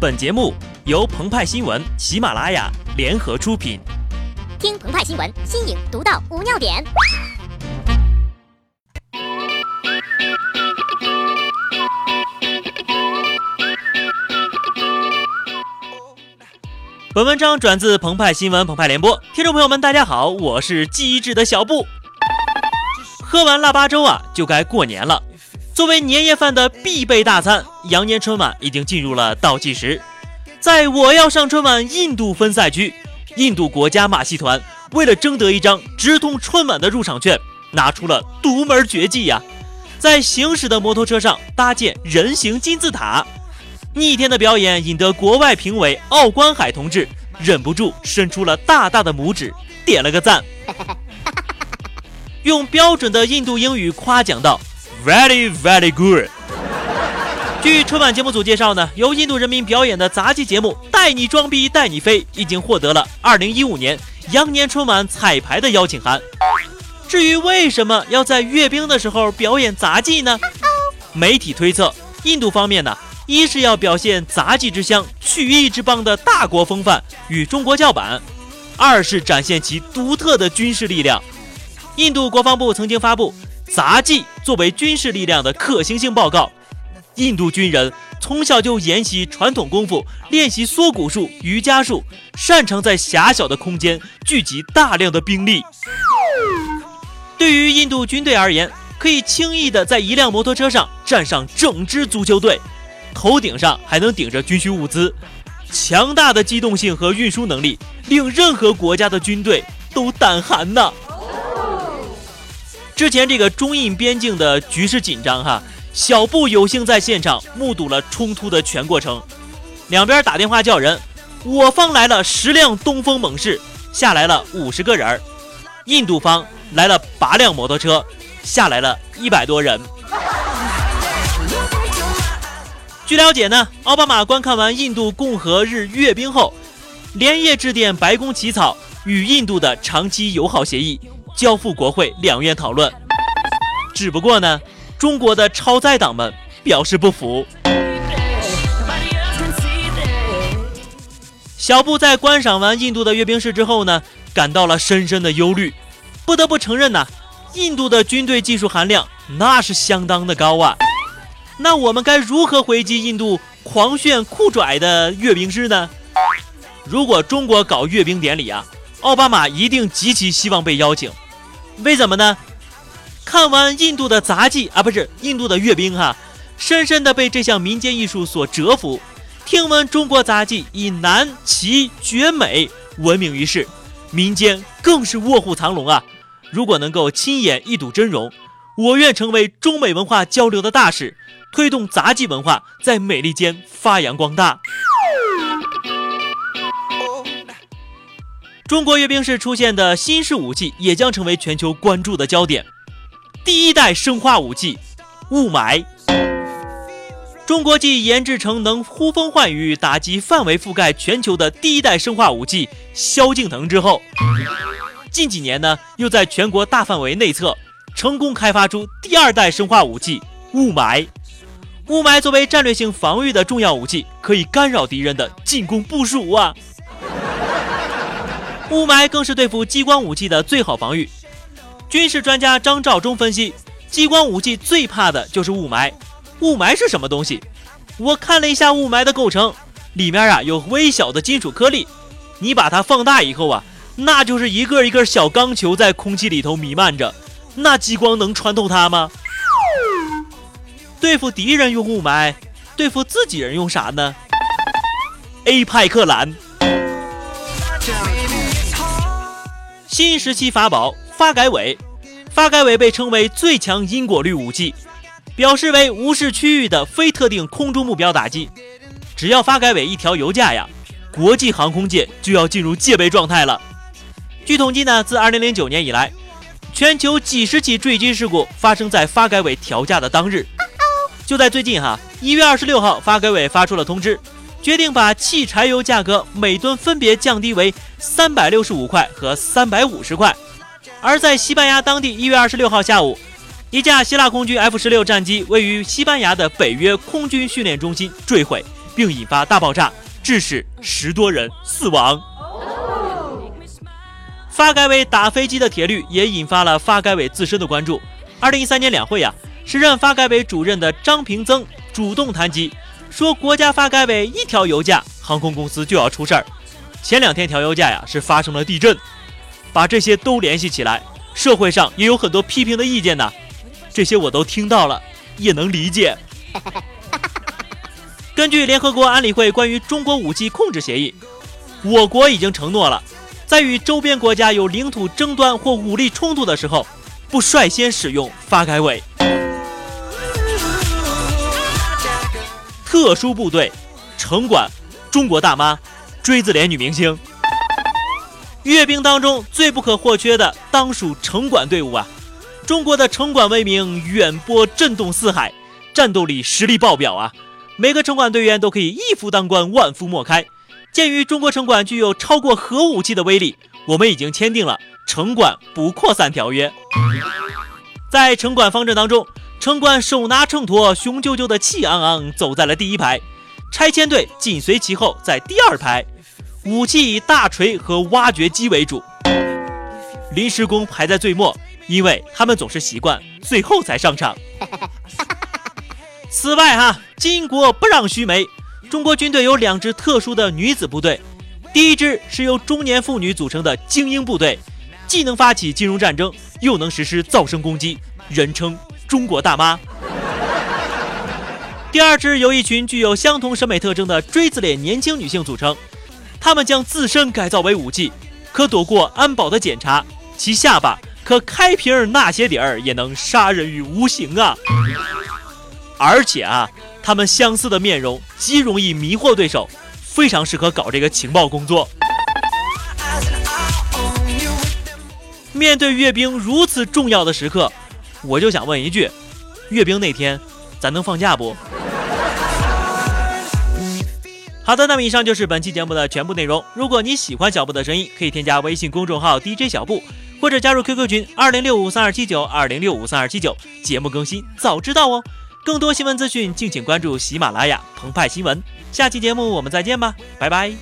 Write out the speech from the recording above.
本节目由澎湃新闻、喜马拉雅联合出品。听澎湃新闻，新颖独到，无尿点。本文章转自澎湃新闻、澎湃联播。听众朋友们，大家好，我是机智的小布。喝完腊八粥啊，就该过年了。作为年夜饭的必备大餐，羊年春晚已经进入了倒计时。在我要上春晚印度分赛区，印度国家马戏团为了争得一张直通春晚的入场券，拿出了独门绝技呀，在行驶的摩托车上搭建人形金字塔。逆天的表演引得国外评委奥关海同志忍不住伸出了大大的拇指，点了个赞，用标准的印度英语夸奖道。Very very good。据春晚节目组介绍呢，由印度人民表演的杂技节目《带你装逼带你飞》已经获得了2015年羊年春晚彩排的邀请函。至于为什么要在阅兵的时候表演杂技呢？媒体推测，印度方面呢，一是要表现杂技之乡、曲艺之邦的大国风范与中国叫板；二是展现其独特的军事力量。印度国防部曾经发布。杂技作为军事力量的可行性报告，印度军人从小就研习传统功夫，练习缩骨术、瑜伽术，擅长在狭小的空间聚集大量的兵力。对于印度军队而言，可以轻易的在一辆摩托车上站上整支足球队，头顶上还能顶着军需物资，强大的机动性和运输能力令任何国家的军队都胆寒呐。之前这个中印边境的局势紧张哈，小布有幸在现场目睹了冲突的全过程，两边打电话叫人，我方来了十辆东风猛士，下来了五十个人儿，印度方来了八辆摩托车，下来了一百多人。据了解呢，奥巴马观看完印度共和日阅兵后，连夜致电白宫起草与印度的长期友好协议。交付国会两院讨论，只不过呢，中国的超载党们表示不服。小布在观赏完印度的阅兵式之后呢，感到了深深的忧虑。不得不承认呐，印度的军队技术含量那是相当的高啊。那我们该如何回击印度狂炫酷拽的阅兵式呢？如果中国搞阅兵典礼啊，奥巴马一定极其希望被邀请。为什么呢？看完印度的杂技啊，不是印度的阅兵哈，深深的被这项民间艺术所折服。听闻中国杂技以难、奇、绝、美闻名于世，民间更是卧虎藏龙啊！如果能够亲眼一睹真容，我愿成为中美文化交流的大使，推动杂技文化在美利坚发扬光大。中国阅兵式出现的新式武器也将成为全球关注的焦点。第一代生化武器——雾霾。中国继研制成能呼风唤雨、打击范围覆盖全球的第一代生化武器“萧敬腾”之后，近几年呢，又在全国大范围内测，成功开发出第二代生化武器“雾霾”。雾霾作为战略性防御的重要武器，可以干扰敌人的进攻部署啊。雾霾更是对付激光武器的最好防御。军事专家张召忠分析，激光武器最怕的就是雾霾。雾霾是什么东西？我看了一下雾霾的构成，里面啊有微小的金属颗粒，你把它放大以后啊，那就是一个一个小钢球在空气里头弥漫着，那激光能穿透它吗？对付敌人用雾霾，对付自己人用啥呢？A 派克蓝。新时期法宝发改委，发改委被称为最强因果律武器，表示为无视区域的非特定空中目标打击。只要发改委一调油价呀，国际航空界就要进入戒备状态了。据统计呢，自2009年以来，全球几十起坠机事故发生在发改委调价的当日。就在最近哈，一月二十六号，发改委发出了通知。决定把汽柴油价格每吨分别降低为三百六十五块和三百五十块。而在西班牙当地一月二十六号下午，一架希腊空军 F 十六战机位于西班牙的北约空军训练中心坠毁，并引发大爆炸，致使十多人死亡。发改委打飞机的铁律也引发了发改委自身的关注。二零一三年两会呀，时任发改委主任的张平增主动谈及，说国家发改委一调油价，航空公司就要出事儿。前两天调油价呀，是发生了地震。把这些都联系起来，社会上也有很多批评的意见呢。这些我都听到了，也能理解。根据联合国安理会关于中国武器控制协议，我国已经承诺了。在与周边国家有领土争端或武力冲突的时候，不率先使用发改委。特殊部队，城管，中国大妈，锥子脸女明星。阅兵当中最不可或缺的，当属城管队伍啊！中国的城管威名远播震动四海，战斗力实力爆表啊！每个城管队员都可以一夫当关，万夫莫开。鉴于中国城管具有超过核武器的威力，我们已经签订了城管不扩散条约。在城管方阵当中，城管手拿秤砣，雄赳赳的气昂昂走在了第一排，拆迁队紧随其后在第二排，武器以大锤和挖掘机为主。临时工排在最末，因为他们总是习惯最后才上场。此外哈，巾帼不让须眉。中国军队有两支特殊的女子部队，第一支是由中年妇女组成的精英部队，既能发起金融战争，又能实施噪声攻击，人称“中国大妈”。第二支由一群具有相同审美特征的锥子脸年轻女性组成，她们将自身改造为武器，可躲过安保的检查，其下巴可开瓶纳鞋底儿，也能杀人于无形啊！而且啊。他们相似的面容极容易迷惑对手，非常适合搞这个情报工作。面对阅兵如此重要的时刻，我就想问一句：阅兵那天咱能放假不？好的，那么以上就是本期节目的全部内容。如果你喜欢小布的声音，可以添加微信公众号 DJ 小布，或者加入 QQ 群二零六五三二七九二零六五三二七九，节目更新早知道哦。更多新闻资讯，敬请关注喜马拉雅澎湃新闻。下期节目我们再见吧，拜拜。